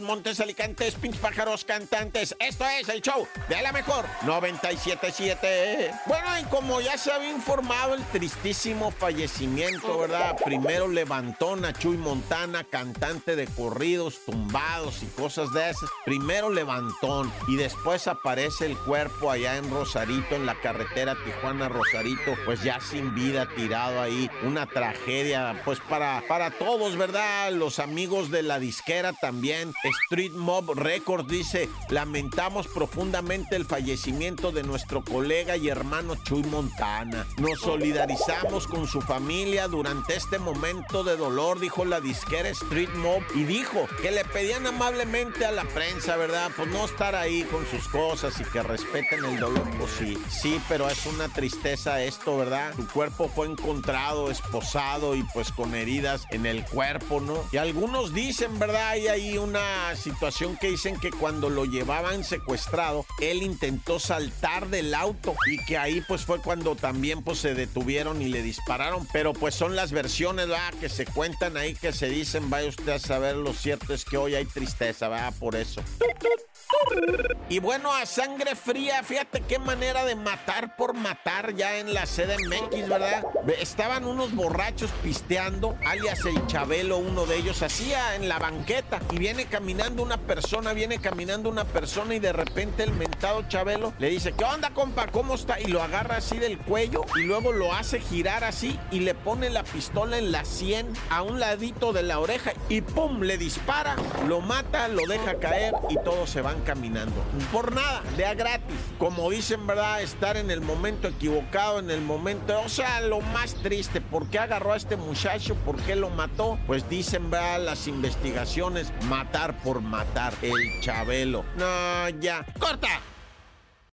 montes, alicantes, pinches pájaros, cantantes. Esto es el show de la mejor 977. Bueno, y como ya se había informado el tristísimo fallecimiento, ¿verdad? Primero levantó a Chuy Montana, cantante de corridos, tumbados y cosas de esas. Primero levantón y después aparece el cuerpo allá en Rosarito, en la carretera Tijuana-Rosarito, pues ya sin vida, tirado ahí. Una tragedia, pues para, para todos, ¿verdad? Los amigos de la disquera también. Street Mob Records dice, lamentamos profundamente el fallecimiento de nuestro colega y hermano Chuy Montana. Nos solidarizamos con su familia durante este momento de dolor, dijo la disquera Street Mob, y dijo que le pedían amablemente a la prensa, ¿verdad? Pues no estar ahí con sus cosas y que respeten el dolor. Pues sí, sí, pero es una tristeza esto, ¿verdad? Su cuerpo fue encontrado esposado y pues con heridas en el cuerpo, ¿no? Y algunos dicen, ¿verdad? Hay ahí una situación que dicen que cuando lo llevaban secuestrado, él intentó saltar del auto y que ahí pues fue cuando también pues se detuvieron y le dispararon, pero pues son las versiones, ¿verdad? Que se cuentan ahí, que se dicen, vaya usted a saber, lo cierto es que hoy hay tristeza, ¿verdad? Por eso. Y bueno, a sangre fría, fíjate qué manera de matar por matar ya en la CDMX, ¿verdad? Estaban unos borrachos pisteando, alias el Chabelo, uno de ellos, hacía en la banqueta y viene caminando una persona, viene caminando una persona y de repente el mentado Chabelo le dice, ¿qué onda, compa? ¿Cómo está? Y lo agarra así del cuello y luego lo hace girar así y le pone la pistola en la sien a un ladito de la oreja y ¡pum! le dispara, lo mata, lo deja caer y todos se van caminando. Por nada, de gratis. Como dicen, ¿verdad? Estar en el momento equivocado, en el momento. O sea, lo más triste. ¿Por qué agarró a este muchacho? ¿Por qué lo mató? Pues dicen, ¿verdad? Las investigaciones, matar por matar. El Chabelo. No, ya. ¡Corta!